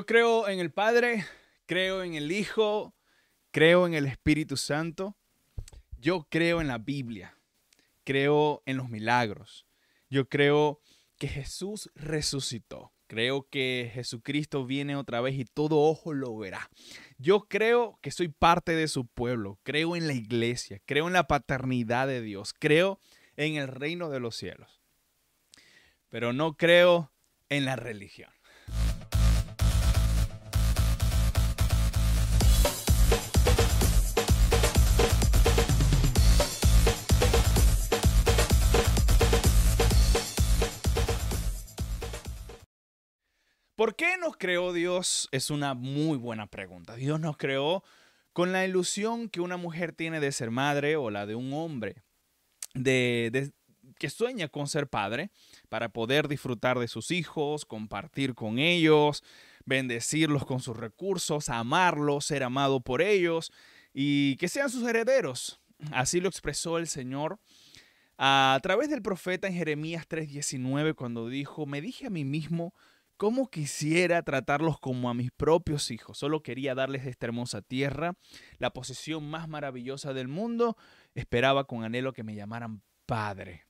Yo creo en el Padre, creo en el Hijo, creo en el Espíritu Santo. Yo creo en la Biblia, creo en los milagros. Yo creo que Jesús resucitó. Creo que Jesucristo viene otra vez y todo ojo lo verá. Yo creo que soy parte de su pueblo. Creo en la iglesia. Creo en la paternidad de Dios. Creo en el reino de los cielos. Pero no creo en la religión. ¿Por qué nos creó Dios? Es una muy buena pregunta. Dios nos creó con la ilusión que una mujer tiene de ser madre o la de un hombre, de, que sueña con ser padre, para poder disfrutar de sus hijos, compartir con ellos, bendecirlos con sus recursos, amarlos, ser amado por ellos y que sean sus herederos. Así lo expresó el Señor a través del profeta en Jeremías 3:19 cuando dijo, me dije a mí mismo, ¿Cómo quisiera tratarlos como a mis propios hijos? Solo quería darles esta hermosa tierra, la posesión más maravillosa del mundo. Esperaba con anhelo que me llamaran Padre.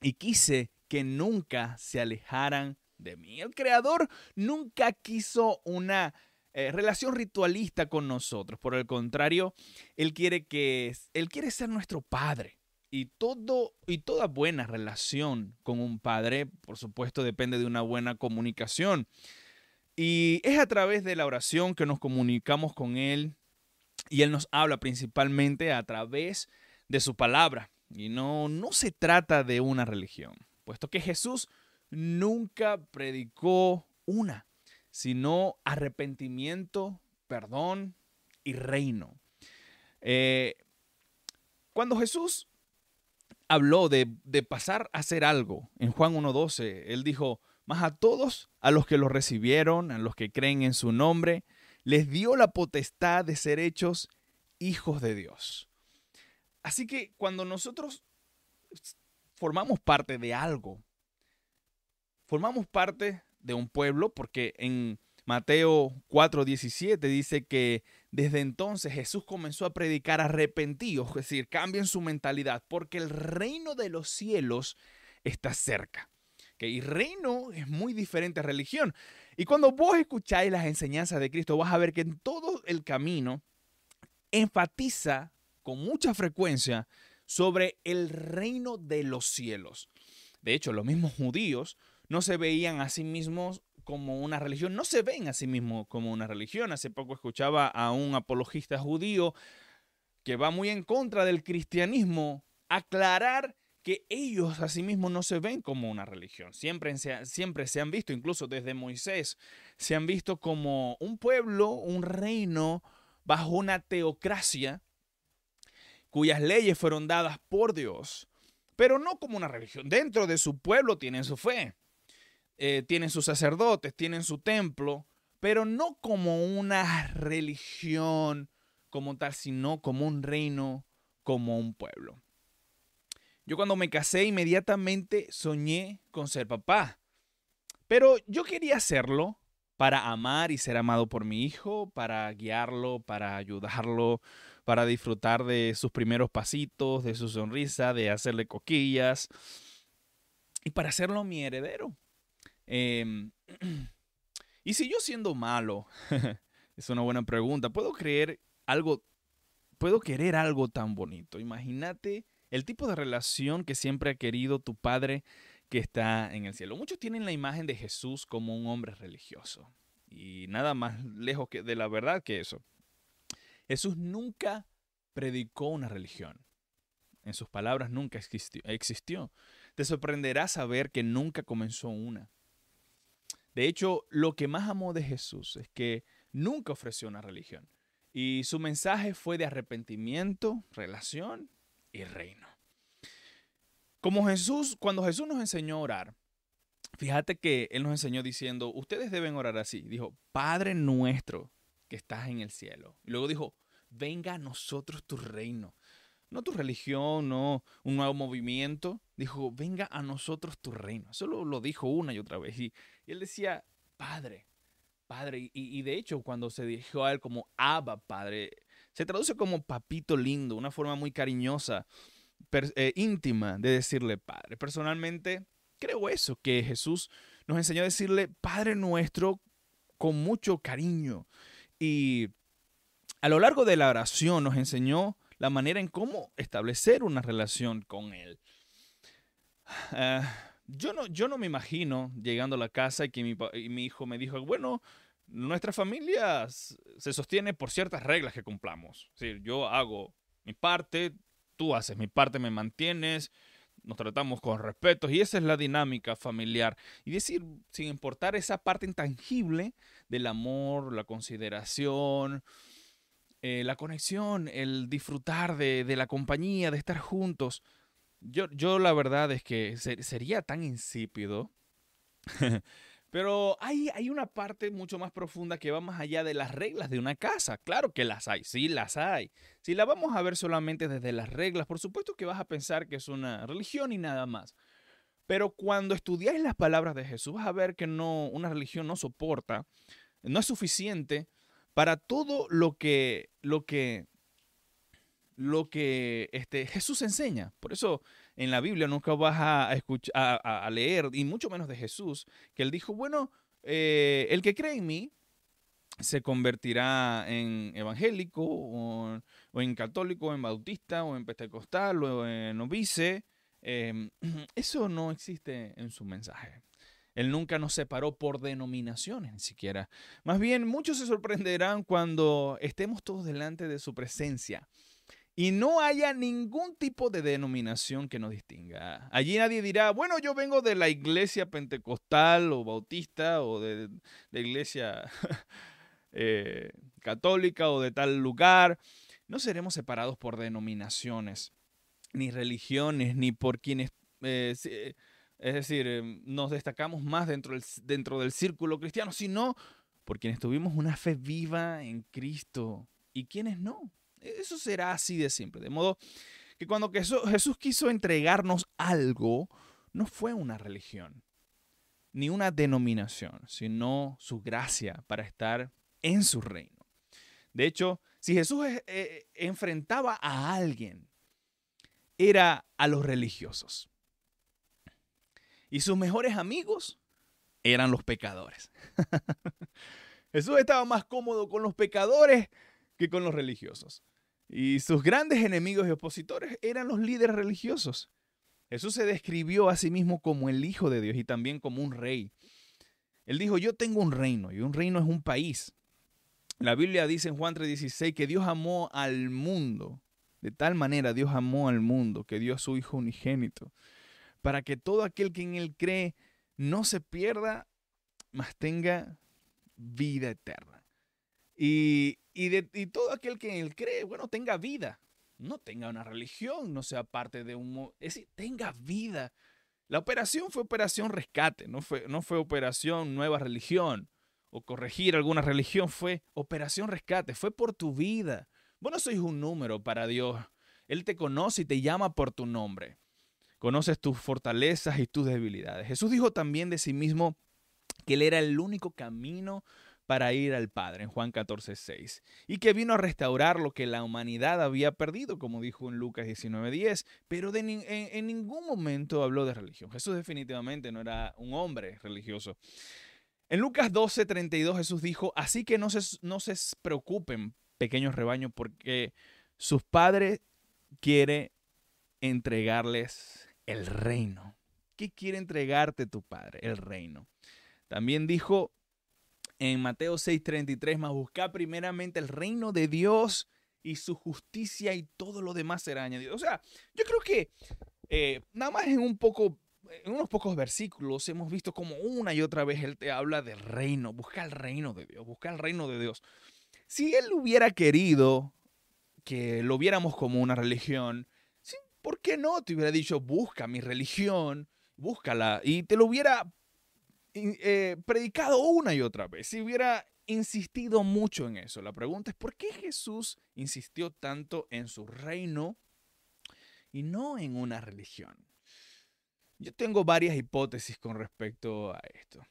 Y quise que nunca se alejaran de mí. El Creador nunca quiso una eh, relación ritualista con nosotros. Por el contrario, Él quiere que Él quiere ser nuestro Padre. Y, todo, y toda buena relación con un padre, por supuesto, depende de una buena comunicación. Y es a través de la oración que nos comunicamos con Él y Él nos habla principalmente a través de su palabra. Y no, no se trata de una religión, puesto que Jesús nunca predicó una, sino arrepentimiento, perdón y reino. Eh, cuando Jesús habló de, pasar a hacer algo. En Juan 1.12, él dijo, más a todos, a los que lo recibieron, a los que creen en su nombre, les dio la potestad de ser hechos hijos de Dios. Así que cuando nosotros formamos parte de algo, formamos parte de un pueblo, porque en Mateo 4:17 dice que desde entonces Jesús comenzó a predicar arrepentidos, es decir, cambien su mentalidad, porque el reino de los cielos está cerca. Y reino es muy diferente a religión. Y cuando vos escucháis las enseñanzas de Cristo, vas a ver que en todo el camino enfatiza con mucha frecuencia sobre el reino de los cielos. De hecho, los mismos judíos no se veían a sí mismos como una religión, no se ven a sí mismos como una religión. Hace poco escuchaba a un apologista judío que va muy en contra del cristianismo aclarar que ellos a sí mismos no se ven como una religión. Siempre se, siempre se han visto, incluso desde Moisés, se han visto como un pueblo, un reino bajo una teocracia cuyas leyes fueron dadas por Dios, pero no como una religión. Dentro de su pueblo tienen su fe. Eh, tienen sus sacerdotes, tienen su templo, pero no como una religión como tal, sino como un reino, como un pueblo. Yo cuando me casé inmediatamente soñé con ser papá, pero yo quería hacerlo para amar y ser amado por mi hijo, para guiarlo, para ayudarlo, para disfrutar de sus primeros pasitos, de su sonrisa, de hacerle coquillas y para hacerlo mi heredero. Em, y si yo siendo malo, es una buena pregunta, ¿puedo creer algo, puedo querer algo tan bonito? Imagínate el tipo de relación que siempre ha querido tu padre que está en el cielo. Muchos tienen la imagen de Jesús como un hombre religioso y nada más lejos que de la verdad que eso. Jesús nunca predicó una religión. En sus palabras nunca existió. existió. Te sorprenderá saber que nunca comenzó una. De hecho, lo que más amó de Jesús es que nunca ofreció una religión. Y su mensaje fue de arrepentimiento, relación y reino. Como Jesús, cuando Jesús nos enseñó a orar, fíjate que Él nos enseñó diciendo, ustedes deben orar así. Dijo, Padre nuestro que estás en el cielo. Y luego dijo, venga a nosotros tu reino no tu religión, no un nuevo movimiento. Dijo, venga a nosotros tu reino. Eso lo, dijo una y otra vez. Y, él decía, Padre, Padre. Y, de hecho, cuando se dirigió a él como Abba Padre, se traduce como papito lindo, una forma muy cariñosa, eh, íntima de decirle Padre. Personalmente, creo eso, que Jesús nos enseñó a decirle Padre nuestro con mucho cariño. Y a lo largo de la oración nos enseñó la manera en cómo establecer una relación con Él. Ah, yo, no, yo no me imagino llegando a la casa y que mi, mi hijo me dijo, bueno, nuestra familia se sostiene por ciertas reglas que cumplamos. Es yo hago mi parte, tú haces mi parte, me mantienes, nos tratamos con respeto y esa es la dinámica familiar. Y decir, sin importar esa parte intangible del amor, la consideración, eh, la conexión, el disfrutar de, la compañía, de estar juntos. Yo, yo la verdad es que sería tan insípido. Pero hay, hay una parte mucho más profunda que va más allá de las reglas de una casa. Claro que las hay, sí las hay. Si la vamos a ver solamente desde las reglas, por supuesto que vas a pensar que es una religión y nada más. Pero cuando estudiáis las palabras de Jesús, vas a ver que no, una religión no soporta, no es suficiente para todo lo que, lo que, lo que este, Jesús enseña. Por eso en la Biblia nunca vas a, escuchar, a, leer, y mucho menos de Jesús, que él dijo, bueno, eh, el que cree en mí se convertirá en evangélico, o, en católico, o en bautista, o en pentecostal, o en novice. Em, eso no existe en su mensaje. Él nunca nos separó por denominaciones ni siquiera. Más bien, muchos se sorprenderán cuando estemos todos delante de su presencia y no haya ningún tipo de denominación que nos distinga. Allí nadie dirá, bueno, yo vengo de la iglesia pentecostal o bautista o de la iglesia eh, católica o de tal lugar. No seremos separados por denominaciones, ni religiones, ni por quienes... Eh, es decir, em, nos destacamos más dentro del, dentro del círculo cristiano, sino por quienes tuvimos una fe viva en Cristo y quienes no. Eso será así de simple. De modo que cuando Jesús quiso entregarnos algo, no fue una religión, ni una denominación, sino su gracia para estar en su reino. De hecho, si Jesús eh, enfrentaba a alguien, era a los religiosos. Y sus mejores amigos eran los pecadores. Jesús estaba más cómodo con los pecadores que con los religiosos. Y sus grandes enemigos y opositores eran los líderes religiosos. Jesús se describió a sí mismo como el Hijo de Dios y también como un rey. Él dijo, yo tengo un reino y un reino es un país. La Biblia dice en Juan 3:16 que Dios amó al mundo. De tal manera Dios amó al mundo que dio a su Hijo unigénito para que todo aquel que en Él cree no se pierda, mas tenga vida eterna. Y, de, todo aquel que en Él cree, bueno, tenga vida. No tenga una religión, no sea parte de un... Es decir, tenga vida. La operación fue operación rescate, no fue, no fue operación nueva religión o corregir alguna religión, fue operación rescate, fue por tu vida. Vos no sois un número para Dios. Él te conoce y te llama por tu nombre conoces tus fortalezas y tus debilidades. Jesús dijo también de sí mismo que Él era el único camino para ir al Padre, en Juan 14, 6, y que vino a restaurar lo que la humanidad había perdido, como dijo en Lucas 19, 10, pero en, ningún momento habló de religión. Jesús definitivamente no era un hombre religioso. En Lucas 12, 32 Jesús dijo, así que no se, no se preocupen, pequeños rebaños, porque sus padres quiere entregarles el reino. ¿Qué quiere entregarte tu Padre? El reino. También dijo en Mateo 6:33, más busca primeramente el reino de Dios y su justicia y todo lo demás será añadido. O sea, yo creo que eh, nada más en un poco, en unos pocos versículos hemos visto como una y otra vez Él te habla del reino, busca el reino de Dios, busca el reino de Dios. Si Él hubiera querido que lo viéramos como una religión, ¿por qué no? Te hubiera dicho, busca mi religión, búscala, y te lo hubiera eh, predicado una y otra vez, si hubiera insistido mucho en eso. La pregunta es, ¿por qué Jesús insistió tanto en su reino y no en una religión? Yo tengo varias hipótesis con respecto a esto.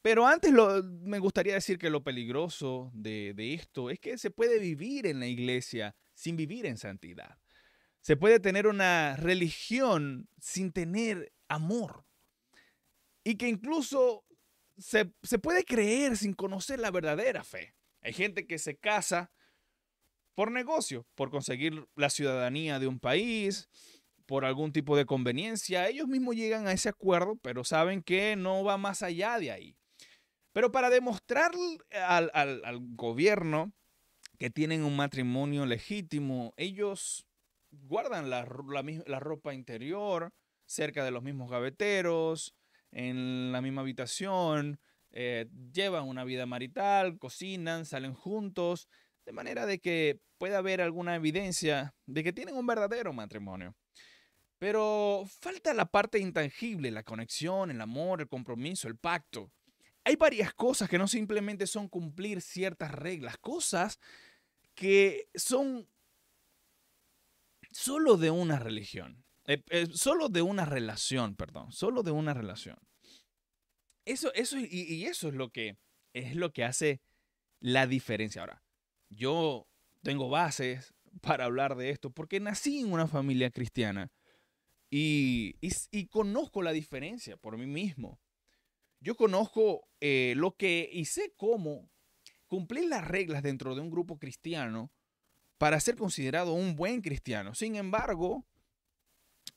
Pero antes me gustaría decir que lo peligroso de, de esto es que se puede vivir en la iglesia sin vivir en santidad. Se puede tener una religión sin tener amor. Y que incluso se, se, puede creer sin conocer la verdadera fe. Hay gente que se casa por negocio, por conseguir la ciudadanía de un país, por algún tipo de conveniencia. Ellos mismos llegan a ese acuerdo, pero saben que no va más allá de ahí. Pero para demostrar al, al gobierno que tienen un matrimonio legítimo, ellos guardan la, ropa interior cerca de los mismos gaveteros, en la misma habitación, eh, llevan una vida marital, cocinan, salen juntos, de manera de que pueda haber alguna evidencia de que tienen un verdadero matrimonio. Pero falta la parte intangible, la conexión, el amor, el compromiso, el pacto. Hay varias cosas que no simplemente son cumplir ciertas reglas, cosas que son solo de una religión, eh, eh, solo de una relación, perdón, solo de una relación. Eso, eso, y, eso es lo que es lo que hace la diferencia. Ahora, yo tengo bases para hablar de esto porque nací en una familia cristiana y, y, conozco la diferencia por mí mismo. Yo conozco eh, lo que y sé cómo cumplir las reglas dentro de un grupo cristiano para ser considerado un buen cristiano. Sin embargo,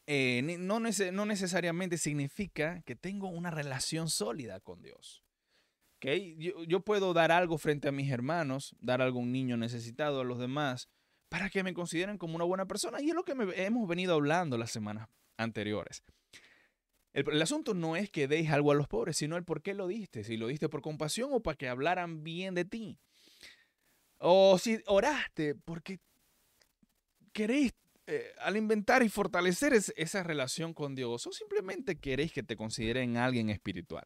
eh, no, necesariamente significa que tengo una relación sólida con Dios. ¿Okay? Yo, puedo dar algo frente a mis hermanos, dar algo a un niño necesitado, a los demás, para que me consideren como una buena persona. Y es lo que hemos venido hablando las semanas anteriores. El, el, asunto no es que deis algo a los pobres, sino el por qué lo diste. Si lo diste por compasión o para que hablaran bien de ti. O si oraste porque queréis eh, al inventar y fortalecer esa relación con Dios, o simplemente queréis que te consideren alguien espiritual.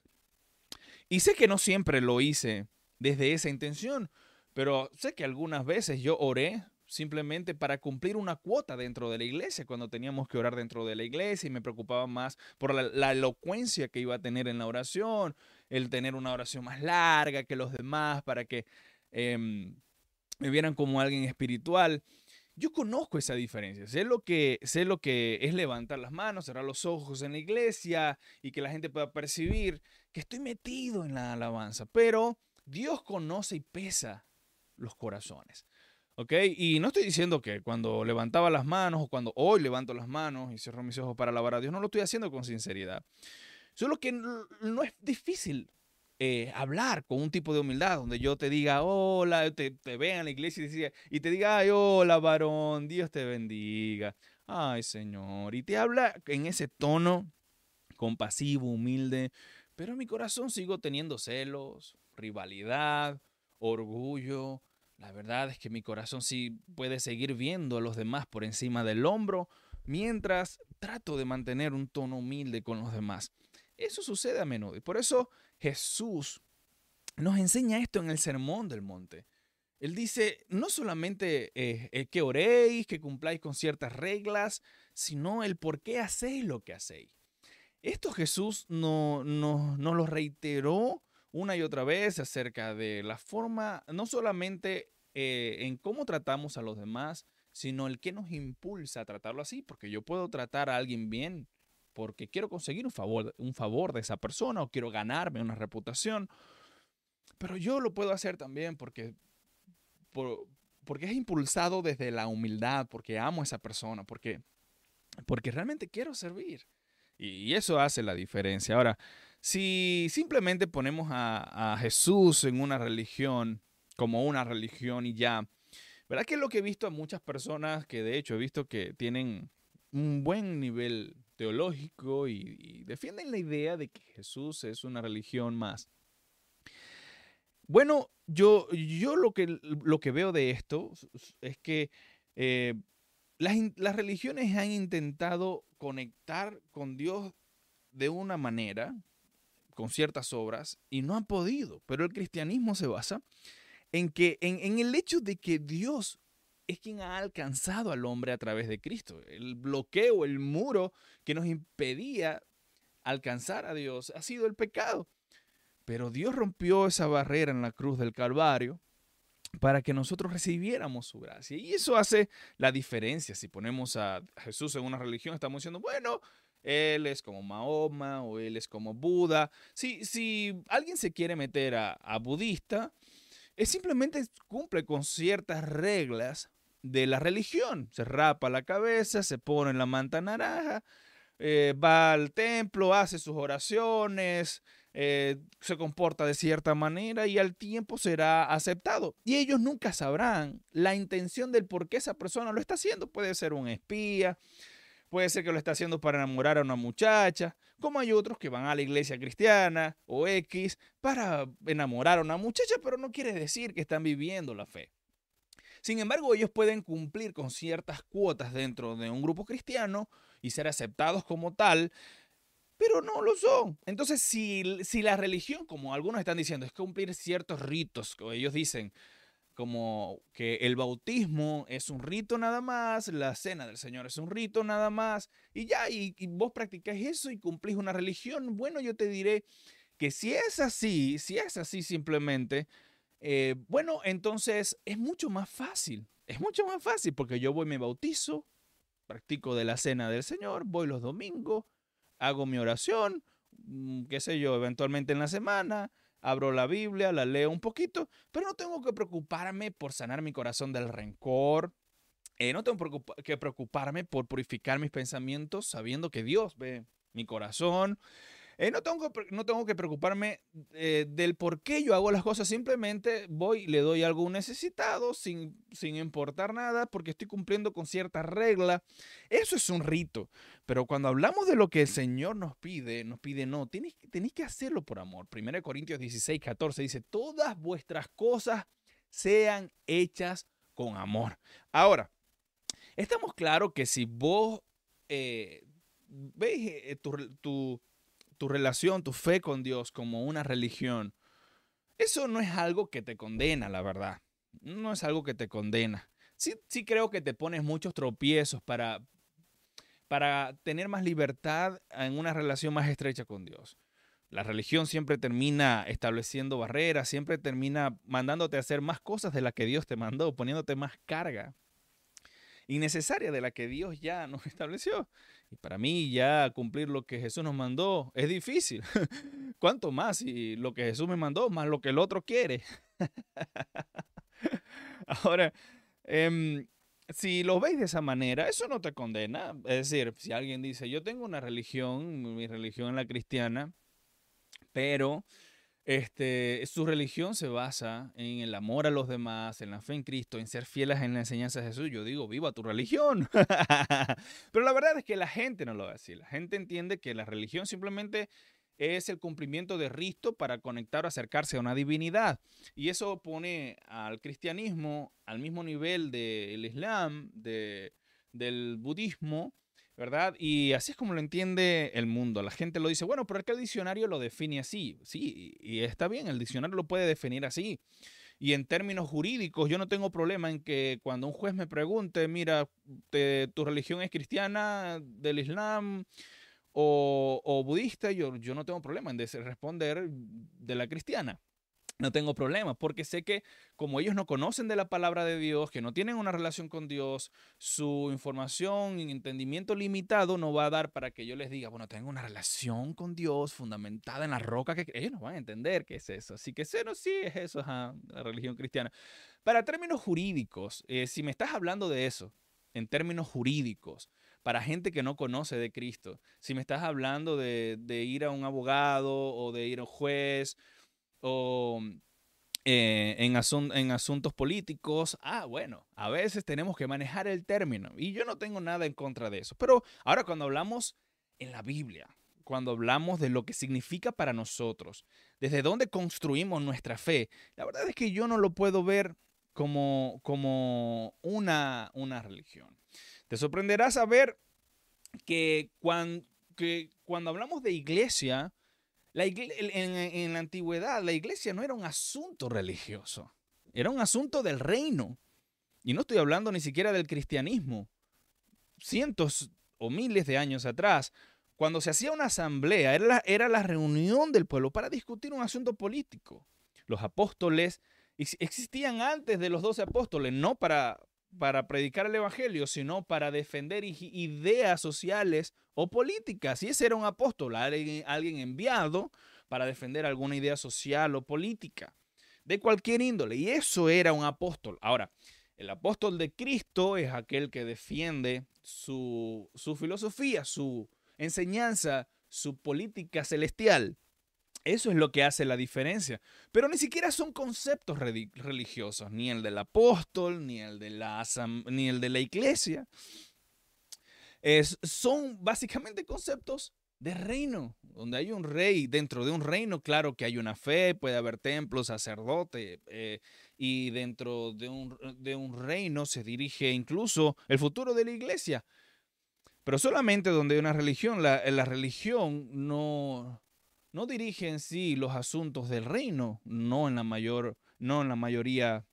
Y sé que no siempre lo hice desde esa intención, pero sé que algunas veces yo oré simplemente para cumplir una cuota dentro de la iglesia, cuando teníamos que orar dentro de la iglesia y me preocupaba más por la, elocuencia que iba a tener en la oración, el tener una oración más larga que los demás para que em, me vieran como alguien espiritual. Yo conozco esa diferencia, sé lo, que, sé lo que es levantar las manos, cerrar los ojos en la iglesia y que la gente pueda percibir que estoy metido en la alabanza, pero Dios conoce y pesa los corazones. ¿Ok? Y no estoy diciendo que cuando levantaba las manos o cuando hoy levanto las manos y cierro mis ojos para alabar a Dios, no lo estoy haciendo con sinceridad. Solo que no es difícil eh, hablar con un tipo de humildad, donde yo te diga, hola, te, te vea en la iglesia y te, y te diga, ay, hola, varón, Dios te bendiga, ay, Señor, y te habla en ese tono compasivo, humilde, pero en mi corazón sigo teniendo celos, rivalidad, orgullo. La verdad es que mi corazón sí puede seguir viendo a los demás por encima del hombro, mientras trato de mantener un tono humilde con los demás. Eso sucede a menudo y por eso Jesús nos enseña esto en el Sermón del Monte. Él dice, no solamente eh, eh, que oréis, que cumpláis con ciertas reglas, sino el por qué hacéis lo que hacéis. Esto Jesús nos no, no lo reiteró una y otra vez acerca de la forma, no solamente eh, en cómo tratamos a los demás, sino el que nos impulsa a tratarlo así, porque yo puedo tratar a alguien bien porque quiero conseguir un favor, un favor de esa persona o quiero ganarme una reputación. Pero yo lo puedo hacer también porque, porque es impulsado desde la humildad, porque amo a esa persona, porque, porque realmente quiero servir. Y, eso hace la diferencia. Ahora, si simplemente ponemos a, Jesús en una religión como una religión y ya, ¿verdad que es lo que he visto a muchas personas que de hecho he visto que tienen un buen nivel teológico y, defienden la idea de que Jesús es una religión más. Bueno, yo, yo lo, que, lo que veo de esto es que eh, las, las religiones han intentado conectar con Dios de una manera, con ciertas obras, y no han podido. Pero el cristianismo se basa en, que, en, en el hecho de que Dios es quien ha alcanzado al hombre a través de Cristo. El bloqueo, el muro que nos impedía alcanzar a Dios ha sido el pecado. Pero Dios rompió esa barrera en la cruz del Calvario para que nosotros recibiéramos su gracia. Y eso hace la diferencia. Si ponemos a Jesús en una religión, estamos diciendo, bueno, él es como Mahoma o él es como Buda. Si, si alguien se quiere meter a, budista, es simplemente cumple con ciertas reglas de la religión. Se rapa la cabeza, se pone la manta naranja, eh, va al templo, hace sus oraciones, eh, se comporta de cierta manera y al tiempo será aceptado. Y ellos nunca sabrán la intención del por qué esa persona lo está haciendo. Puede ser un espía, puede ser que lo está haciendo para enamorar a una muchacha, como hay otros que van a la iglesia cristiana o X para enamorar a una muchacha, pero no quiere decir que están viviendo la fe. Sin embargo, ellos pueden cumplir con ciertas cuotas dentro de un grupo cristiano y ser aceptados como tal, pero no lo son. Entonces, si, si la religión, como algunos están diciendo, es cumplir ciertos ritos, como ellos dicen, como que el bautismo es un rito nada más, la cena del Señor es un rito nada más, y ya, y, vos practicás eso y cumplís una religión, bueno, yo te diré que si es así, si es así simplemente, eh, bueno, entonces es mucho más fácil, es mucho más fácil porque yo voy, me bautizo, practico de la cena del Señor, voy los domingos, hago mi oración, mm, qué sé yo, eventualmente en la semana, abro la Biblia, la leo un poquito, pero no tengo que preocuparme por sanar mi corazón del rencor. Eh, no tengo que preocuparme por purificar mis pensamientos sabiendo que Dios ve mi corazón. Eh, no, tengo, no tengo que preocuparme eh, del por qué yo hago las cosas. Simplemente voy le doy algo a un necesitado sin, sin importar nada porque estoy cumpliendo con cierta regla. Eso es un rito. Pero cuando hablamos de lo que el Señor nos pide, nos pide no, tenéis, tenéis que hacerlo por amor. 1 Corintios 16, 14 dice, todas vuestras cosas sean hechas con amor. Ahora, estamos claros que si vos eh, veis tu tu relación, tu fe con Dios como una religión, eso no es algo que te condena, la verdad. No es algo que te condena. Sí, sí creo que te pones muchos tropiezos para, para tener más libertad en una relación más estrecha con Dios. La religión siempre termina estableciendo barreras, siempre termina mandándote hacer más cosas de las que Dios te mandó, poniéndote más carga innecesaria de la que Dios ya nos estableció. Y para mí ya cumplir lo que Jesús nos mandó es difícil. ¿Cuánto más? Y lo que Jesús me mandó, más lo que el otro quiere. Ahora, em, si lo veis de esa manera, eso no te condena. Es decir, si alguien dice, yo tengo una religión, mi religión es la cristiana, pero este, su religión se basa en el amor a los demás, en la fe en Cristo, en ser fieles en la enseñanza de Jesús. Yo digo, viva tu religión. Pero la verdad es que la gente no lo ve así. La gente entiende que la religión simplemente es el cumplimiento de Cristo para conectar o acercarse a una divinidad. Y eso pone al cristianismo al mismo nivel del Islam, de, del budismo, ¿verdad? Y así es como lo entiende el mundo. La gente lo dice, bueno, pero es que el diccionario lo define así. Sí, y está bien, el diccionario lo puede definir así. Y en términos jurídicos, yo no tengo problema en que cuando un juez me pregunte, mira, tu religión es cristiana, del Islam o, o budista, yo, yo no tengo problema en responder de la cristiana no tengo problema, porque sé que como ellos no conocen de la palabra de Dios, que no tienen una relación con Dios, su información y entendimiento limitado no va a dar para que yo les diga, bueno, tengo una relación con Dios fundamentada en la roca, que ellos no van a entender qué es eso. Así que no, sí es eso, la religión cristiana. Para términos jurídicos, eh, si me estás hablando de eso, en términos jurídicos, para gente que no conoce de Cristo, si me estás hablando de, de ir a un abogado o de ir a un juez, o eh, en, en asuntos políticos, ah, bueno, a veces tenemos que manejar el término y yo no tengo nada en contra de eso. Pero ahora cuando hablamos en la Biblia, cuando hablamos de lo que significa para nosotros, desde dónde construimos nuestra fe, la verdad es que yo no lo puedo ver como, como una, una religión. Te sorprenderá saber que cuando, que cuando hablamos de iglesia, en, la antigüedad la iglesia no era un asunto religioso, era un asunto del reino. Y no estoy hablando ni siquiera del cristianismo. Cientos o miles de años atrás, cuando se hacía una asamblea, era la, era la reunión del pueblo para discutir un asunto político. Los apóstoles existían antes de los doce apóstoles, no para, para predicar el Evangelio, sino para defender ideas sociales o políticas. Y ese era un apóstol, alguien, alguien enviado para defender alguna idea social o política, de cualquier índole. Y eso era un apóstol. Ahora, el apóstol de Cristo es aquel que defiende su, su filosofía, su enseñanza, su política celestial. Eso es lo que hace la diferencia. Pero ni siquiera son conceptos religiosos, ni el del apóstol, ni el de la, ni el de la iglesia. Es, son básicamente conceptos de reino, donde hay un rey. Dentro de un reino, claro que hay una fe, puede haber templos, sacerdote, eh, y dentro de un, de un reino se dirige incluso el futuro de la iglesia. Pero solamente donde hay una religión, la, la religión no, no dirige en sí los asuntos del reino, no en la, mayor, no en la mayoría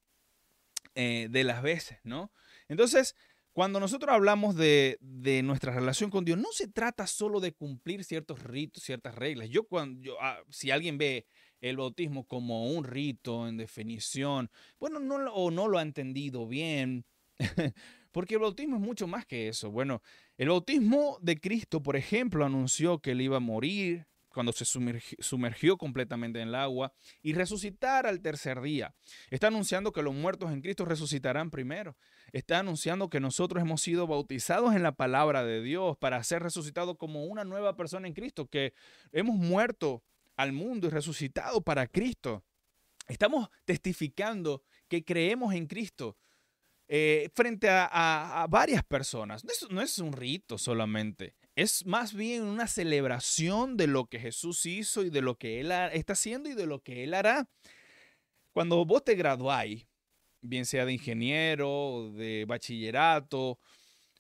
eh, de las veces, ¿no? Entonces, cuando nosotros hablamos de, nuestra relación con Dios, no se trata solo de cumplir ciertos ritos, ciertas reglas. Yo cuando, ah, si alguien ve el bautismo como un rito en definición, bueno, no, o no lo ha entendido bien, porque el bautismo es mucho más que eso. Bueno, el bautismo de Cristo, por ejemplo, anunció que él iba a morir, cuando se sumergió, completamente en el agua y resucitar al tercer día. Está anunciando que los muertos en Cristo resucitarán primero. Está anunciando que nosotros hemos sido bautizados en la palabra de Dios para ser resucitados como una nueva persona en Cristo, que hemos muerto al mundo y resucitado para Cristo. Estamos testificando que creemos en Cristo. Eh, frente a, varias personas. no es un rito solamente es más bien una celebración de lo que Jesús hizo y de lo que Él está haciendo y de lo que Él hará. Cuando vos te graduáis, bien sea de ingeniero, de bachillerato,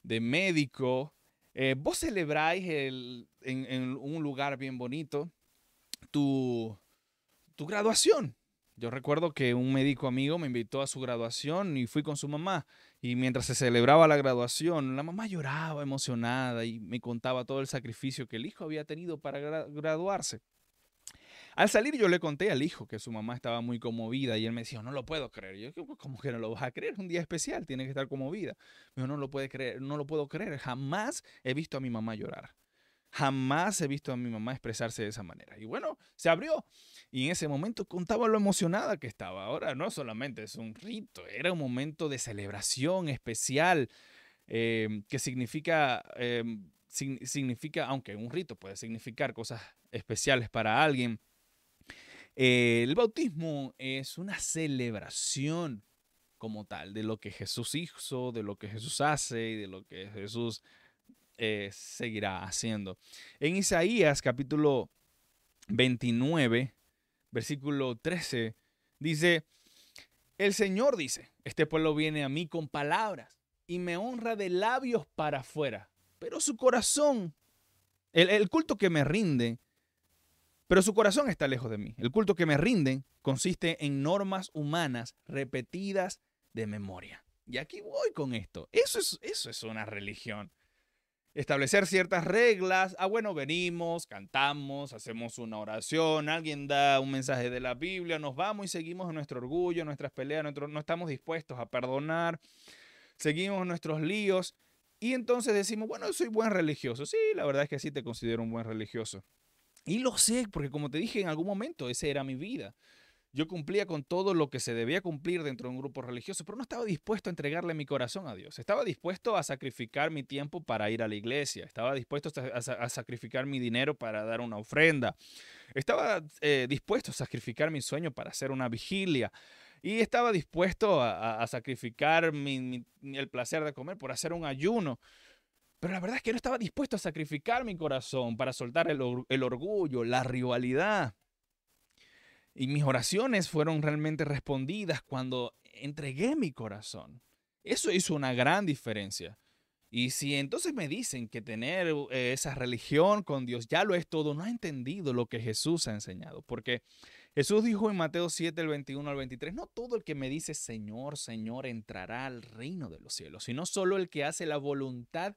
de médico, eh, vos celebráis en, un lugar bien bonito tu, tu graduación. Yo recuerdo que un médico amigo me invitó a su graduación y fui con su mamá. Y mientras se celebraba la graduación, la mamá lloraba emocionada y me contaba todo el sacrificio que el hijo había tenido para graduarse. Al salir yo le conté al hijo que su mamá estaba muy conmovida y él me decía, no lo puedo creer. yo, ¿cómo que no lo vas a creer? Un día especial, tiene que estar conmovida. Me dijo, no lo puede creer, no lo puedo creer. Jamás he visto a mi mamá llorar. Jamás he visto a mi mamá expresarse de esa manera. Y bueno, se abrió. Y en ese momento contaba lo emocionada que estaba. Ahora no solamente es un rito, era un momento de celebración especial em, que significa, em, significa, aunque un rito puede significar cosas especiales para alguien, eh, el bautismo es una celebración como tal de lo que Jesús hizo, de lo que Jesús hace y de lo que Jesús eh, seguirá haciendo. En Isaías capítulo 29, versículo 13, dice, el Señor dice, este pueblo viene a mí con palabras y me honra de labios para afuera, pero su corazón, el, culto que me rinde, pero su corazón está lejos de mí. El culto que me rinden consiste en normas humanas repetidas de memoria. Y aquí voy con esto. Eso es, eso es una religión establecer ciertas reglas. Ah, bueno, venimos, cantamos, hacemos una oración, alguien da un mensaje de la Biblia, nos vamos y seguimos en nuestro orgullo, nuestras peleas, no estamos dispuestos a perdonar, seguimos nuestros líos y entonces decimos, bueno, soy buen religioso. Sí, la verdad es que sí te considero un buen religioso. Y lo sé, porque como te dije en algún momento, esa era mi vida. Yo cumplía con todo lo que se debía cumplir dentro de un grupo religioso, pero no estaba dispuesto a entregarle mi corazón a Dios. Estaba dispuesto a sacrificar mi tiempo para ir a la iglesia. Estaba dispuesto a, sacrificar mi dinero para dar una ofrenda. Estaba eh, dispuesto a sacrificar mi sueño para hacer una vigilia. Y estaba dispuesto a, sacrificar el placer de comer por hacer un ayuno. Pero la verdad es que no estaba dispuesto a sacrificar mi corazón para soltar el orgullo, la rivalidad y mis oraciones fueron realmente respondidas cuando entregué mi corazón. Eso hizo una gran diferencia. Y si entonces me dicen que tener eh, esa religión con Dios ya lo es todo, no ha entendido lo que Jesús ha enseñado. Porque Jesús dijo en Mateo 7, el 21 al 23, no todo el que me dice Señor, Señor entrará al reino de los cielos, sino solo el que hace la voluntad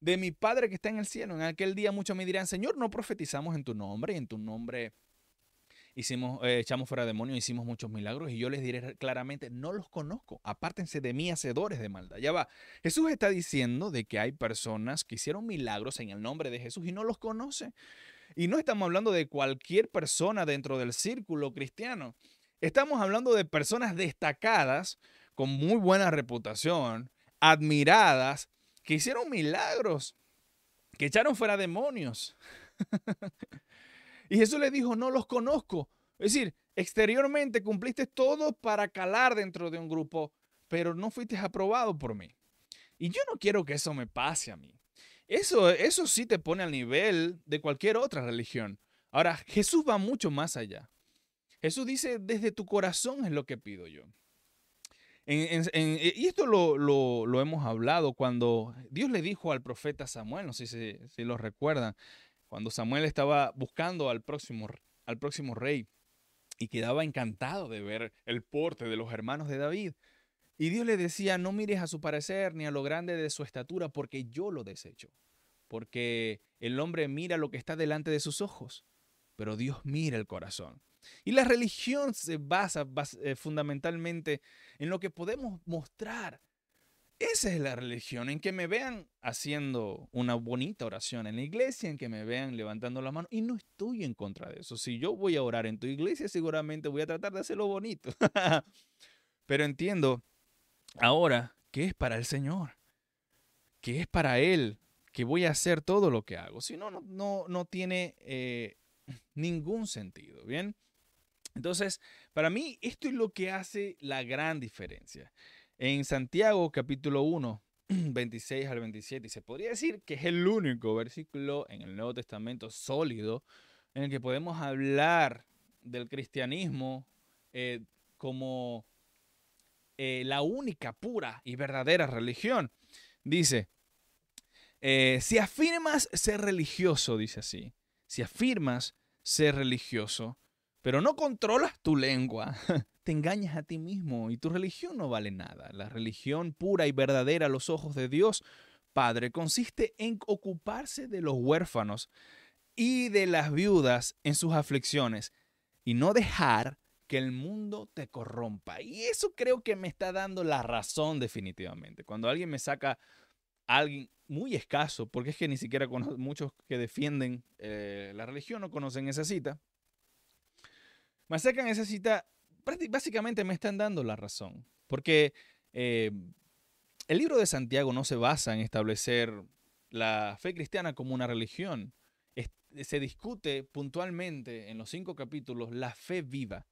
de mi Padre que está en el cielo. En aquel día muchos me dirán, Señor, no profetizamos en tu nombre, y en tu nombre hicimos, eh, echamos fuera demonios, hicimos muchos milagros, y yo les diré claramente, no los conozco, apártense de mí, hacedores de maldad. Ya va, Jesús está diciendo de que hay personas que hicieron milagros en el nombre de Jesús y no los conoce. Y no estamos hablando de cualquier persona dentro del círculo cristiano. Estamos hablando de personas destacadas, con muy buena reputación, admiradas, que hicieron milagros, que echaron fuera demonios. y Jesús les dijo, no los conozco. Es decir, exteriormente cumpliste todo para calar dentro de un grupo, pero no fuiste aprobado por mí. Y yo no quiero que eso me pase a mí. Eso, eso sí te pone al nivel de cualquier otra religión. Ahora, Jesús va mucho más allá. Jesús dice, desde tu corazón es lo que pido yo. y esto lo, hemos hablado cuando Dios le dijo al profeta Samuel, no sé si, si lo recuerdan, cuando Samuel estaba buscando al próximo, al próximo rey y quedaba encantado de ver el porte de los hermanos de David. Y Dios le decía, no mires a su parecer ni a lo grande de su estatura, porque yo lo desecho. Porque el hombre mira lo que está delante de sus ojos, pero Dios mira el corazón. Y la religión se basa, eh, fundamentalmente en lo que podemos mostrar. Esa es la religión, en que me vean haciendo una bonita oración en la iglesia, en que me vean levantando la mano. Y no estoy en contra de eso. Si yo voy a orar en tu iglesia, seguramente voy a tratar de hacerlo bonito. Pero entiendo ahora que es para el Señor, que es para Él, que voy a hacer todo lo que hago. Si no, no, no tiene eh, ningún sentido. Bien. Entonces, para mí, esto es lo que hace la gran diferencia. En Santiago capítulo 1, 26 al 27, y se podría decir que es el único versículo en el Nuevo Testamento sólido en el que podemos hablar del cristianismo eh, como eh, la única pura y verdadera religión. Dice, eh, si afirmas ser religioso, dice así, si afirmas ser religioso, pero no controlas tu lengua, te engañas a ti mismo y tu religión no vale nada. La religión pura y verdadera a los ojos de Dios Padre consiste en ocuparse de los huérfanos y de las viudas en sus aflicciones y no dejar que el mundo te corrompa. Y eso creo que me está dando la razón definitivamente. Cuando alguien me saca alguien muy escaso, porque es que ni siquiera muchos que defienden eh, la religión no conocen esa cita, me acercan esa cita, básicamente me están dando la razón, porque eh, el libro de Santiago no se basa en establecer la fe cristiana como una religión. se discute puntualmente en los cinco capítulos la fe viva,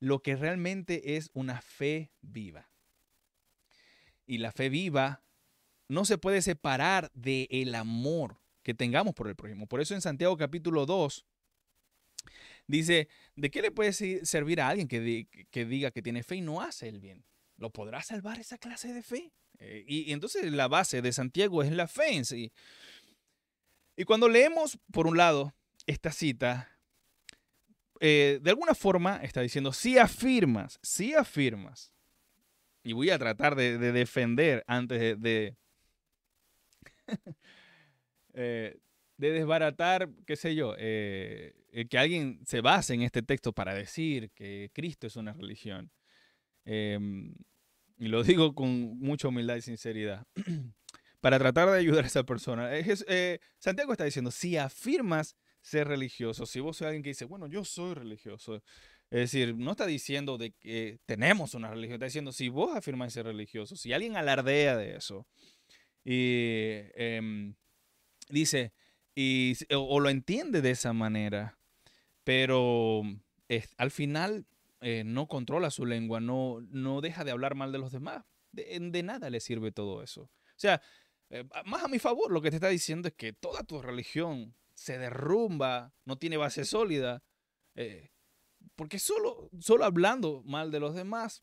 lo que realmente es una fe viva. Y la fe viva no se puede separar del el amor que tengamos por el prójimo. Por eso en Santiago capítulo 2 Dice, ¿de qué le puede servir a alguien que, diga que tiene fe y no hace el bien? ¿Lo podrá salvar esa clase de fe? Eh, y, entonces la base de Santiago es la fe en sí. Y cuando leemos, por un lado, esta cita, eh, de alguna forma está diciendo, si afirmas, si afirmas, y voy a tratar de, defender antes de, de, eh, de desbaratar, qué sé yo, eh, que alguien se base en este texto para decir que Cristo es una religión. Em, y lo digo con mucha humildad y sinceridad. para tratar de ayudar a esa persona. Eh, Santiago está diciendo, si afirmas ser religioso, si vos sos alguien que dice, bueno, yo soy religioso, es decir, no está diciendo de que tenemos una religión, está diciendo, si vos afirmas ser religioso, si alguien alardea de eso, y em, dice, o, lo entiende de esa manera, pero al final eh, no controla su lengua, no, no deja de hablar mal de los demás. De, nada le sirve todo eso. O sea, eh, más a mi favor, lo que te está diciendo es que toda tu religión se derrumba, no tiene base sólida, eh, porque solo, solo hablando mal de los demás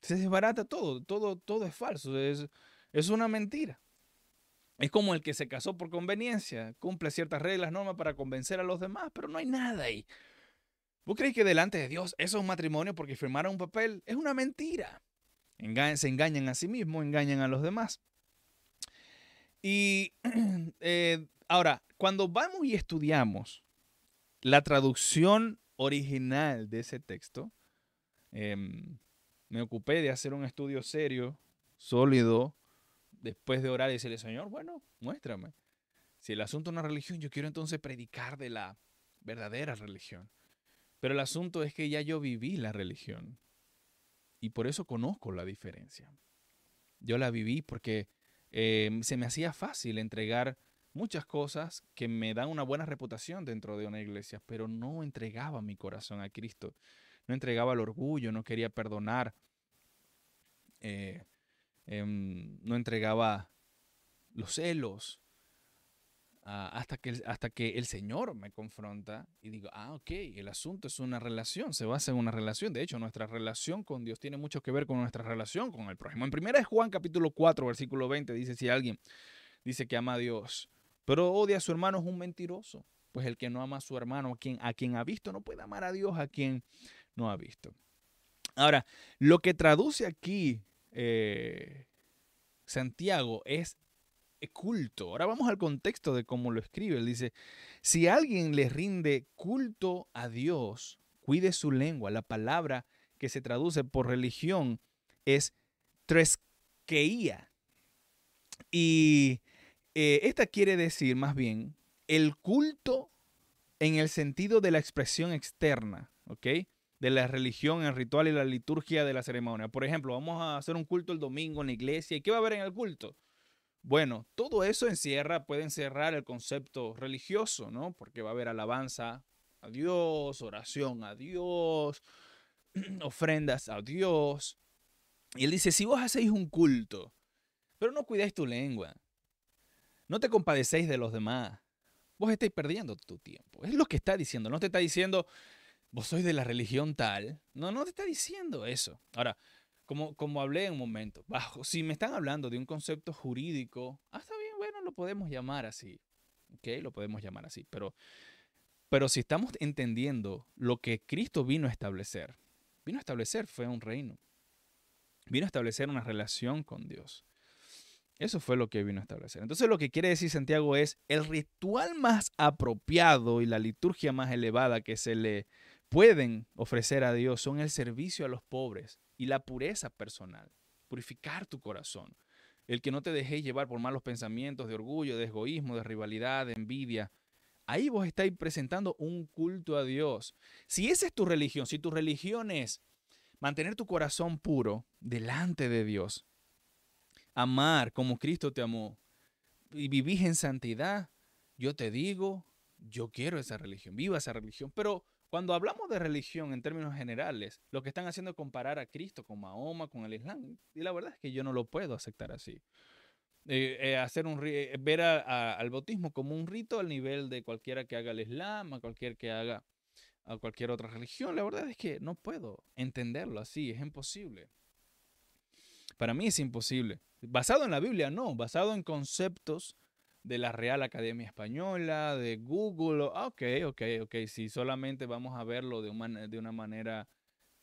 se desbarata todo, todo, todo es falso, es, es una mentira. Es como el que se casó por conveniencia, cumple ciertas reglas, normas para convencer a los demás, pero no hay nada ahí. ¿Vos creéis que delante de Dios eso es un matrimonio porque firmaron un papel? Es una mentira. se engañan a sí mismos, engañan a los demás. Y eh, ahora, cuando vamos y estudiamos la traducción original de ese texto, em, me ocupé de hacer un estudio serio, sólido, después de orar y decirle, Señor, bueno, muéstrame. Si el asunto es una religión, yo quiero entonces predicar de la verdadera religión. Pero el asunto es que ya yo viví la religión y por eso conozco la diferencia. Yo la viví porque em, se me hacía fácil entregar muchas cosas que me dan una buena reputación dentro de una iglesia, pero no entregaba mi corazón a Cristo. No entregaba el orgullo, no quería perdonar, eh, em, no entregaba los celos, Ah, hasta, que, hasta que el Señor me confronta y digo, ah, ok, el asunto es una relación, se basa en una relación. De hecho, nuestra relación con Dios tiene mucho que ver con nuestra relación con el prójimo. En primera es Juan capítulo 4, versículo 20, dice, si alguien dice que ama a Dios, pero odia a su hermano es un mentiroso. Pues el que no ama a su hermano, a quien, a quien ha visto, no puede amar a Dios a quien no ha visto. Ahora, lo que traduce aquí eh, Santiago es culto. Ahora vamos al contexto de cómo lo escribe. Él dice, si alguien le rinde culto a Dios, cuide su lengua. La palabra que se traduce por religión es tresqueía. Y eh, esta quiere decir más bien el culto en el sentido de la expresión externa, ¿ok? De la religión, el ritual y la liturgia de la ceremonia. Por ejemplo, vamos a hacer un culto el domingo en la iglesia. ¿Y qué va a haber en el culto? Bueno, todo eso encierra, puede encerrar el concepto religioso, ¿no? Porque va a haber alabanza a Dios, oración a Dios, ofrendas a Dios. Y él dice, si vos hacéis un culto, pero no cuidáis tu lengua, no te compadecéis de los demás, vos estáis perdiendo tu tiempo. Es lo que está diciendo, no te está diciendo, vos sois de la religión tal, no, no te está diciendo eso. Ahora, como, como hablé en un momento, bajo, si me están hablando de un concepto jurídico, ah, está bien, bueno, lo podemos llamar así. ¿Ok? Lo podemos llamar así. Pero, pero si estamos entendiendo lo que Cristo vino a establecer, vino a establecer fue un reino. Vino a establecer una relación con Dios. Eso fue lo que vino a establecer. Entonces lo que quiere decir Santiago es el ritual más apropiado y la liturgia más elevada que se le pueden ofrecer a Dios son el servicio a los pobres y la pureza personal, purificar tu corazón, el que no te dejes llevar por malos pensamientos de orgullo, de egoísmo, de rivalidad, de envidia. Ahí vos estáis presentando un culto a Dios. Si esa es tu religión, si tu religión es mantener tu corazón puro delante de Dios, amar como Cristo te amó y vivís en santidad, yo te digo, yo quiero esa religión, viva esa religión, pero cuando hablamos de religión en términos generales, lo que están haciendo es comparar a Cristo con Mahoma, con el Islam. Y la verdad es que yo no lo puedo aceptar así. Eh, eh, hacer un, eh, ver al bautismo como un rito al nivel de cualquiera que haga el Islam, a cualquier que haga a cualquier otra religión. La verdad es que no puedo entenderlo así, es imposible. Para mí es imposible. Basado en la Biblia, no, basado en conceptos de la Real Academia Española, de Google. Ah, ok, ok, ok. Si solamente vamos a verlo de una, de una manera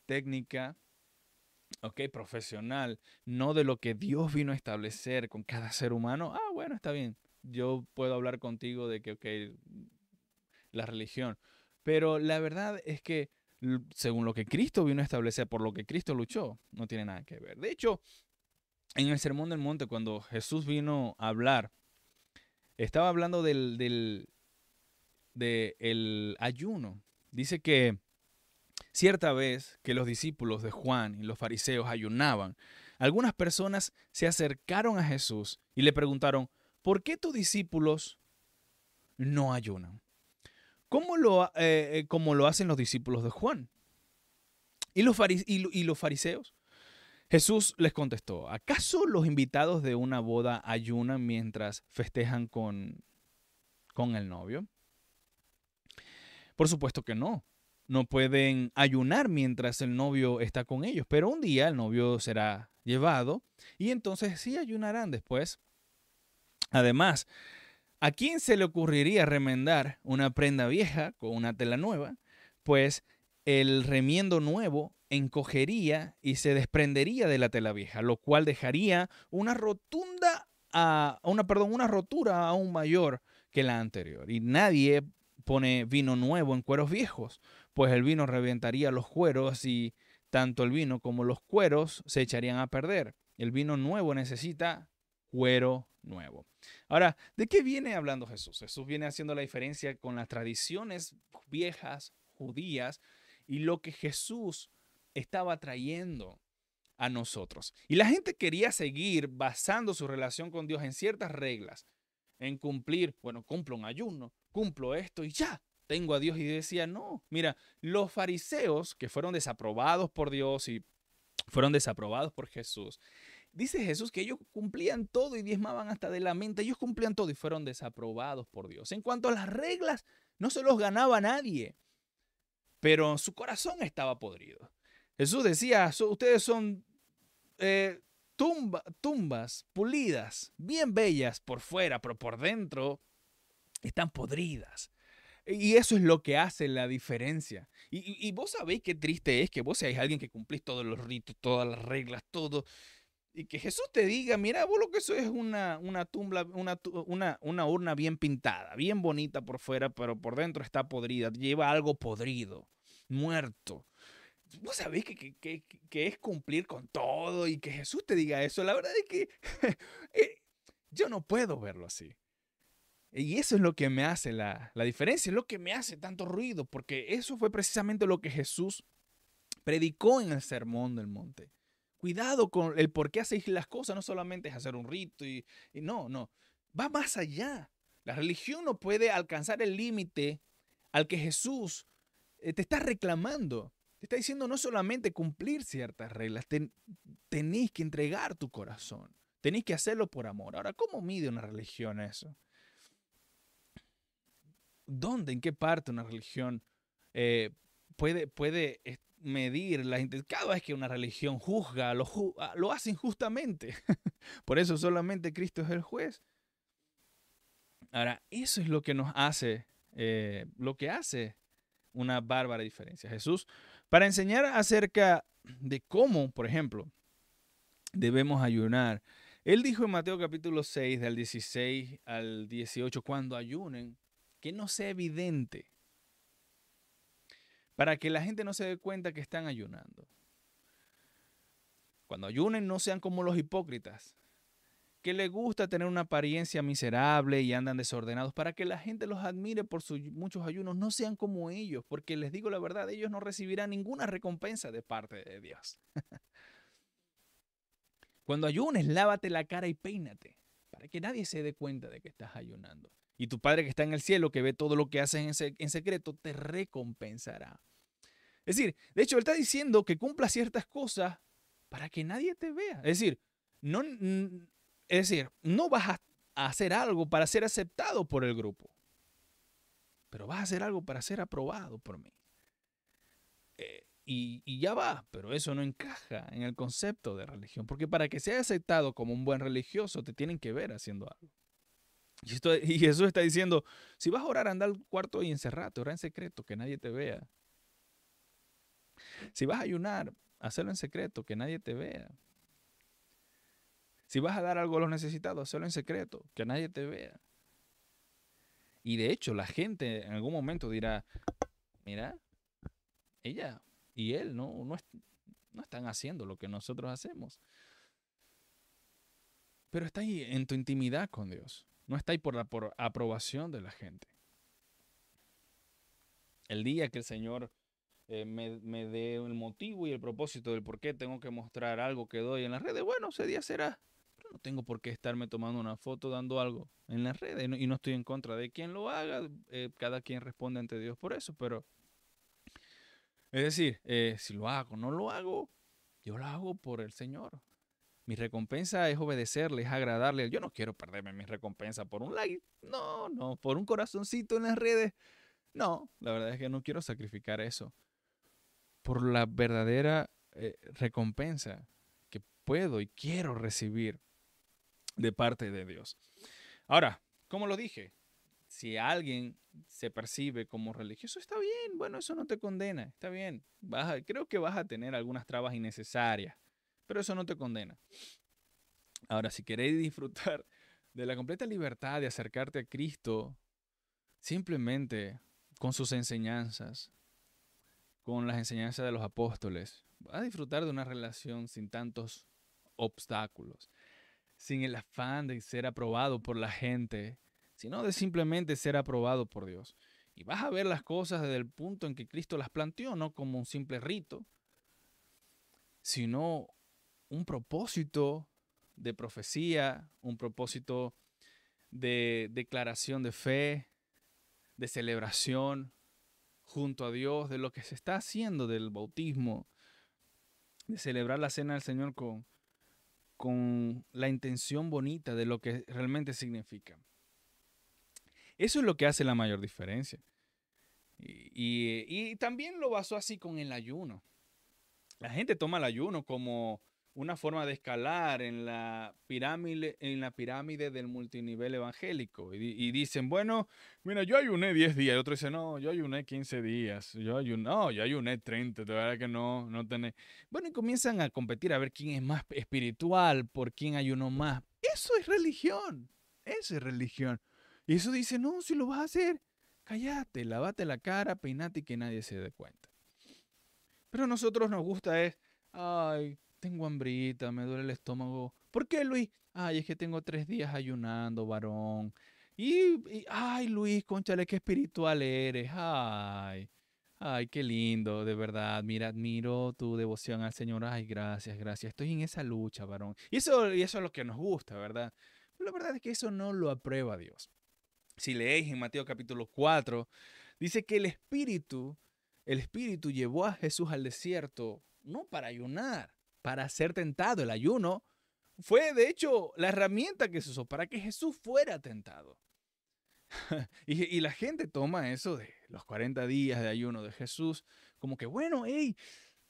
técnica, ok, profesional, no de lo que Dios vino a establecer con cada ser humano. Ah, bueno, está bien. Yo puedo hablar contigo de que, ok, la religión. Pero la verdad es que según lo que Cristo vino a establecer, por lo que Cristo luchó, no tiene nada que ver. De hecho, en el Sermón del Monte, cuando Jesús vino a hablar estaba hablando del, del ayuno. Dice que cierta vez que los discípulos de Juan y los fariseos ayunaban, algunas personas se acercaron a Jesús y le preguntaron, ¿por qué tus discípulos no ayunan? ¿Cómo lo, eh, eh, como lo hacen los discípulos de Juan? ¿Y los, y los fariseos? Jesús les contestó, ¿acaso los invitados de una boda ayunan mientras festejan con, con el novio? Por supuesto que no. No pueden ayunar mientras el novio está con ellos, pero un día el novio será llevado y entonces sí ayunarán después. Además, ¿a quién se le ocurriría remendar una prenda vieja con una tela nueva? Pues el remiendo nuevo encogería y se desprendería de la tela vieja, lo cual dejaría una rotunda a una, perdón, una rotura aún mayor que la anterior. Y nadie pone vino nuevo en cueros viejos, pues el vino reventaría los cueros y tanto el vino como los cueros se echarían a perder. El vino nuevo necesita cuero nuevo. Ahora, ¿de qué viene hablando Jesús? Jesús viene haciendo la diferencia con las tradiciones viejas judías y lo que Jesús estaba trayendo a nosotros. Y la gente quería seguir basando su relación con Dios en ciertas reglas, en cumplir, bueno, cumplo un ayuno, cumplo esto y ya, tengo a Dios. Y decía, no, mira, los fariseos que fueron desaprobados por Dios y fueron desaprobados por Jesús, dice Jesús que ellos cumplían todo y diezmaban hasta de la mente, ellos cumplían todo y fueron desaprobados por Dios. En cuanto a las reglas, no se los ganaba nadie, pero su corazón estaba podrido. Jesús decía, ustedes son eh, tumbas pulidas, bien bellas por fuera, pero por dentro están podridas. Y eso es lo que hace la diferencia. Y, vos sabéis qué triste es que vos seáis alguien que cumplís todos los ritos, todas las reglas, todo. Y que Jesús te diga, mira, vos lo que eso es una, una, tumba, una, una, una urna bien pintada, bien bonita por fuera, pero por dentro está podrida, lleva algo podrido, muerto. Vos sabéis que, que, es cumplir con todo y que Jesús te diga eso. La verdad es que eh, yo no puedo verlo así. Y eso es lo que me hace la, la diferencia, es lo que me hace tanto ruido, porque eso fue precisamente lo que Jesús predicó en el Sermón del Monte. Cuidado con el por qué hacéis las cosas, no solamente es hacer un rito y, y no, no, va más allá. La religión no puede alcanzar el límite al que Jesús eh, te está reclamando. Te está diciendo no solamente cumplir ciertas reglas, tenéis que entregar tu corazón, tenéis que hacerlo por amor. Ahora, ¿cómo mide una religión eso? ¿Dónde, en qué parte una religión eh, puede, puede medir la Cada vez que una religión juzga, lo, ah, lo hace injustamente. Por eso solamente Cristo es el juez. Ahora, eso es lo que nos hace, eh, lo que hace una bárbara diferencia. Jesús, para enseñar acerca de cómo, por ejemplo, debemos ayunar, él dijo en Mateo capítulo 6, del 16 al 18, cuando ayunen, que no sea evidente, para que la gente no se dé cuenta que están ayunando. Cuando ayunen no sean como los hipócritas, que les gusta tener una apariencia miserable y andan desordenados, para que la gente los admire por sus muchos ayunos, no sean como ellos, porque les digo la verdad, ellos no recibirán ninguna recompensa de parte de Dios. Cuando ayunes, lávate la cara y peínate, para que nadie se dé cuenta de que estás ayunando. Y tu Padre que está en el cielo, que ve todo lo que haces en, secreto, te recompensará. Es decir, de hecho, Él está diciendo que cumpla ciertas cosas para que nadie te vea. Es decir, no, es decir, no vas a hacer algo para ser aceptado por el grupo, pero vas a hacer algo para ser aprobado por mí. Eh, y, ya va, pero eso no encaja en el concepto de religión, porque para que seas aceptado como un buen religioso te tienen que ver haciendo algo. Y, Jesús está diciendo, si vas a orar, anda al cuarto y encerrate, ora en secreto, que nadie te vea. Si vas a ayunar, hazlo en secreto, que nadie te vea. Si vas a dar algo a los necesitados, hazlo en secreto, que nadie te vea. Y de hecho, la gente en algún momento dirá, mira, ella y él no, no, están haciendo lo que nosotros hacemos. Pero está ahí en tu intimidad con Dios. No está por la por aprobación de la gente. El día que el Señor eh, me, me dé el motivo y el propósito del por qué tengo que mostrar algo que doy en las redes, bueno, ese día será. No tengo por qué estarme tomando una foto dando algo en las redes y no, estoy en contra de quien lo haga. Eh, cada quien responde ante Dios por eso, pero es decir, eh, si lo hago no lo hago, yo lo hago por el Señor. Mi recompensa es obedecerle, es agradarle. Yo no quiero perderme mi recompensa por un like. No, no, por un corazoncito en las redes. No, la verdad es que no quiero sacrificar eso. Por la verdadera eh, recompensa que puedo y quiero recibir de parte de Dios. Ahora, como lo dije, si alguien se percibe como religioso, está bien, bueno, eso no te condena, está bien. creo que vas a tener algunas trabas innecesarias pero eso no te condena. Ahora, si queréis disfrutar de la completa libertad de acercarte a Cristo simplemente con sus enseñanzas, con las enseñanzas de los apóstoles. Vas a disfrutar de una relación sin tantos obstáculos, sin el afán de ser aprobado por la gente, sino de simplemente ser aprobado por Dios. Y vas a ver las cosas desde el punto en que Cristo las planteó, no como un simple rito, sino un propósito de profecía, un propósito de declaración de fe, de celebración junto a Dios, de lo que se está haciendo del bautismo, de celebrar la cena del Señor con, con la intención bonita de lo que realmente significa. Eso es lo que hace la mayor diferencia. Y, y, también lo basó así con el ayuno. La gente toma el ayuno como una forma de escalar en la pirámide, en la pirámide del multinivel evangélico. Y, dicen, bueno, mira, yo ayuné 10 días. Y otro dice, no, yo ayuné 15 días. Yo ayuné, no, yo ayuné 30. De verdad que no, no tenés. Bueno, y comienzan a competir a ver quién es más espiritual, por quién ayunó más. Eso es religión. Eso es religión. Y eso dice, no, si lo vas a hacer, cállate, lavate la cara, peinate y que nadie se dé cuenta. Pero a nosotros nos gusta es, ay, tengo hambrita, me duele el estómago. ¿Por qué, Luis? Ay, es que tengo tres días ayunando, varón. Y, ay, Luis, conchale, qué espiritual eres. Ay, ay, qué lindo, de verdad. Mira, admiro tu devoción al Señor. Ay, gracias, gracias. Estoy en esa lucha, varón. Y eso, y eso es lo que nos gusta, ¿verdad? Pero la verdad es que eso no lo aprueba Dios. Si leéis en Mateo capítulo 4, dice que el Espíritu, el Espíritu llevó a Jesús al desierto no para ayunar, para ser tentado. El ayuno fue, de hecho, la herramienta que se usó para que Jesús fuera tentado. y, la gente toma eso de los 40 días de ayuno de Jesús como que, bueno, hey,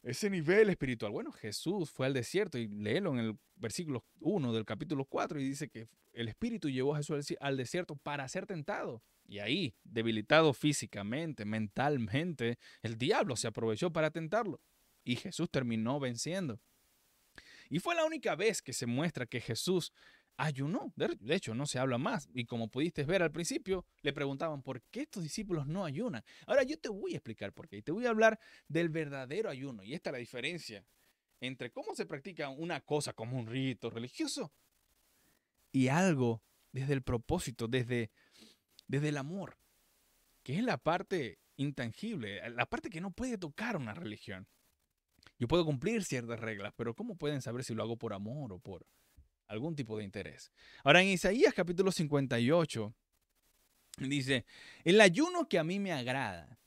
ese nivel espiritual. Bueno, Jesús fue al desierto y léelo en el versículo 1 del capítulo 4 y dice que el Espíritu llevó a Jesús al desierto para ser tentado. Y ahí, debilitado físicamente, mentalmente, el diablo se aprovechó para tentarlo. Y Jesús terminó venciendo. Y fue la única vez que se muestra que Jesús ayunó. De hecho, no se habla más. Y como pudiste ver al principio, le preguntaban, ¿por qué estos discípulos no ayunan? Ahora yo te voy a explicar por qué. Y te voy a hablar del verdadero ayuno. Y esta es la diferencia entre cómo se practica una cosa como un rito religioso y algo desde el propósito, desde, desde el amor, que es la parte intangible, la parte que no puede tocar una religión. Yo puedo cumplir ciertas reglas, pero ¿cómo pueden saber si lo hago por amor o por algún tipo de interés? Ahora, en Isaías capítulo 58, dice, el ayuno que a mí me agrada,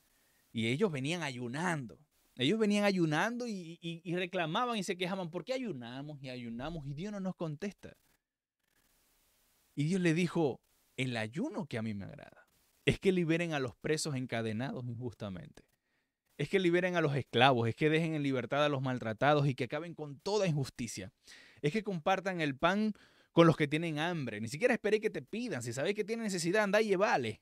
y ellos venían ayunando, ellos venían ayunando y, reclamaban y se quejaban, ¿por qué ayunamos y ayunamos? Y Dios no nos contesta. Y Dios le dijo, el ayuno que a mí me agrada es que liberen a los presos encadenados injustamente es que liberen a los esclavos, es que dejen en libertad a los maltratados y que acaben con toda injusticia. Es que compartan el pan con los que tienen hambre. Ni siquiera esperé que te pidan. Si sabéis que tienen necesidad, anda y llevale.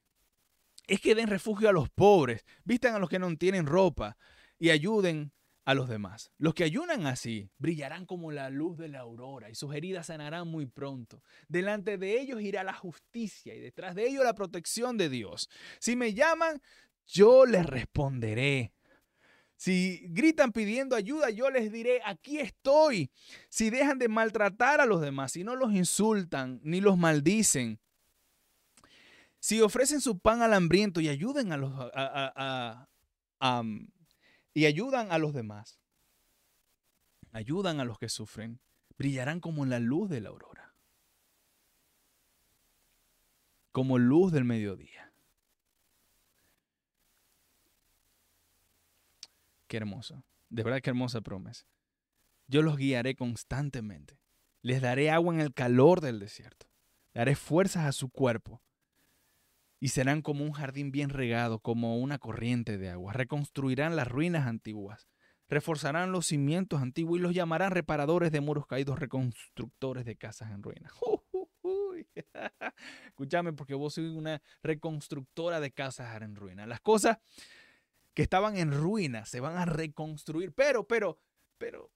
Es que den refugio a los pobres, vistan a los que no tienen ropa y ayuden a los demás. Los que ayunan así brillarán como la luz de la aurora y sus heridas sanarán muy pronto. Delante de ellos irá la justicia y detrás de ellos la protección de Dios. Si me llaman, yo les responderé. Si gritan pidiendo ayuda, yo les diré, aquí estoy. Si dejan de maltratar a los demás, si no los insultan ni los maldicen, si ofrecen su pan al hambriento y ayuden a los, y ayudan a los demás, ayudan a los que sufren, brillarán como la luz de la aurora, como luz del mediodía. Qué hermoso. De verdad, qué hermosa promesa. Yo los guiaré constantemente. Les daré agua en el calor del desierto. Daré fuerzas a su cuerpo. Y serán como un jardín bien regado, como una corriente de agua. Reconstruirán las ruinas antiguas. Reforzarán los cimientos antiguos y los llamarán reparadores de muros caídos, reconstructores de casas en ruinas. Escúchame, porque vos sois una reconstructora de casas en ruinas. Las cosas que estaban en ruinas, se van a reconstruir. Pero, pero, pero,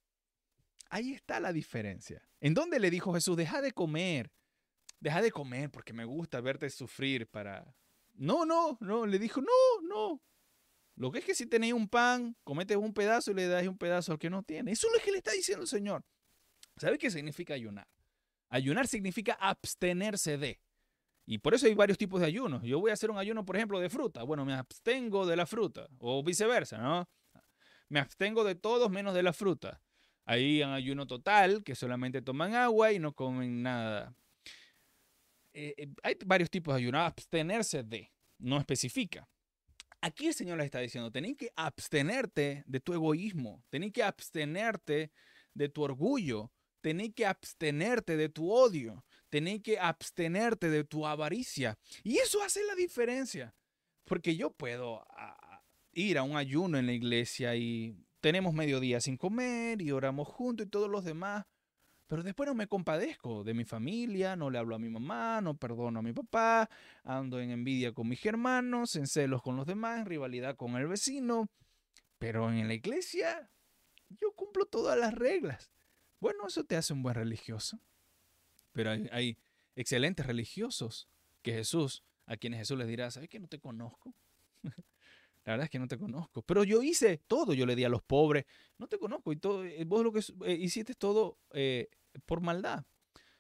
ahí está la diferencia. ¿En dónde le dijo Jesús, deja de comer? deja de comer porque me gusta verte sufrir para... No, no, no, le dijo, no, no. Lo que es que si tenéis un pan, comete un pedazo y le das un pedazo al que no tiene. Eso es lo que le está diciendo el Señor. ¿Sabe qué significa ayunar? Ayunar significa abstenerse de. Y por eso hay varios tipos de ayunos. Yo voy a hacer un ayuno, por ejemplo, de fruta. Bueno, me abstengo de la fruta. O viceversa, ¿no? Me abstengo de todos menos de la fruta. Hay un ayuno total, que solamente toman agua y no comen nada. Eh, eh, hay varios tipos de ayuno. Abstenerse de. No especifica. Aquí el Señor les está diciendo, tenéis que abstenerte de tu egoísmo. Tenéis que abstenerte de tu orgullo. Tenéis que abstenerte de tu odio tenéis que abstenerte de tu avaricia. Y eso hace la diferencia. Porque yo puedo ir a un ayuno en la iglesia y tenemos mediodía sin comer y oramos juntos y todos los demás. Pero después no me compadezco de mi familia, no le hablo a mi mamá, no perdono a mi papá, ando en envidia con mis hermanos, en celos con los demás, en rivalidad con el vecino. Pero en la iglesia yo cumplo todas las reglas. Bueno, eso te hace un buen religioso. Pero hay, excelentes religiosos que Jesús, a quienes Jesús les dirá, ¿sabes que no te conozco? La verdad es que no te conozco. Pero yo hice todo. Yo le di a los pobres, no te conozco. Y todo, eh, vos lo que eh, hiciste todo eh, por maldad.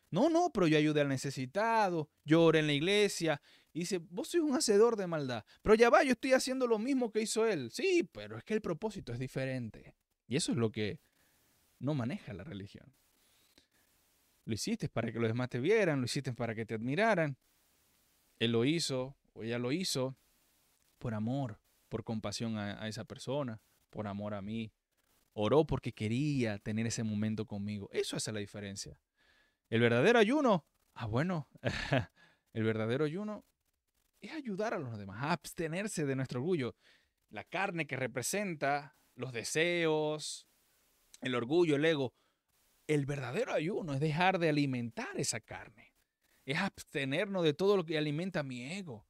No, no, pero yo ayudé al necesitado, yo oré en la iglesia. Y dice, vos sois un hacedor de maldad. Pero ya va, yo estoy haciendo lo mismo que hizo él. Sí, pero es que el propósito es diferente. Y eso es lo que no maneja la religión. Lo hiciste para que los demás te vieran, lo hiciste para que te admiraran. Él lo hizo, o ella lo hizo, por amor, por compasión a, esa persona, por amor a mí. Oró porque quería tener ese momento conmigo. Eso hace la diferencia. El verdadero ayuno, ah bueno, el verdadero ayuno es ayudar a los demás, a abstenerse de nuestro orgullo. La carne que representa los deseos, el orgullo, el ego, el verdadero ayuno es dejar de alimentar esa carne. Es abstenernos de todo lo que alimenta mi ego.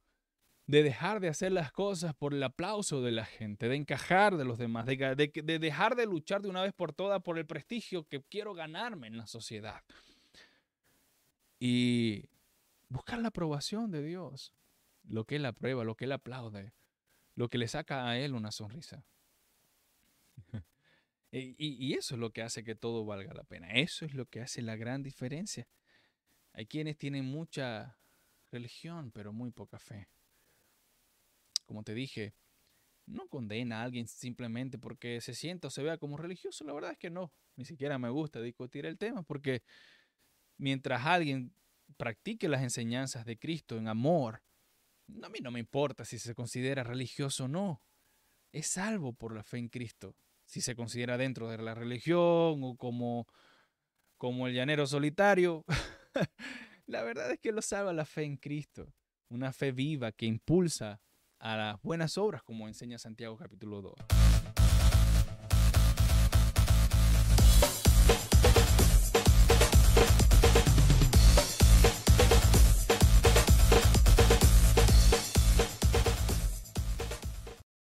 De dejar de hacer las cosas por el aplauso de la gente, de encajar de los demás, de, de dejar de luchar de una vez por todas por el prestigio que quiero ganarme en la sociedad. Y buscar la aprobación de Dios, lo que Él aprueba, lo que Él aplaude, lo que le saca a Él una sonrisa. Y, eso es lo que hace que todo valga la pena. Eso es lo que hace la gran diferencia. Hay quienes tienen mucha religión, pero muy poca fe. Como te dije, no condena a alguien simplemente porque se sienta o se vea como religioso. La verdad es que no. Ni siquiera me gusta discutir el tema porque mientras alguien practique las enseñanzas de Cristo en amor, a mí no me importa si se considera religioso o no. Es salvo por la fe en Cristo si se considera dentro de la religión o como, como el llanero solitario. la verdad es que lo salva la fe en Cristo, una fe viva que impulsa a las buenas obras, como enseña Santiago capítulo 2.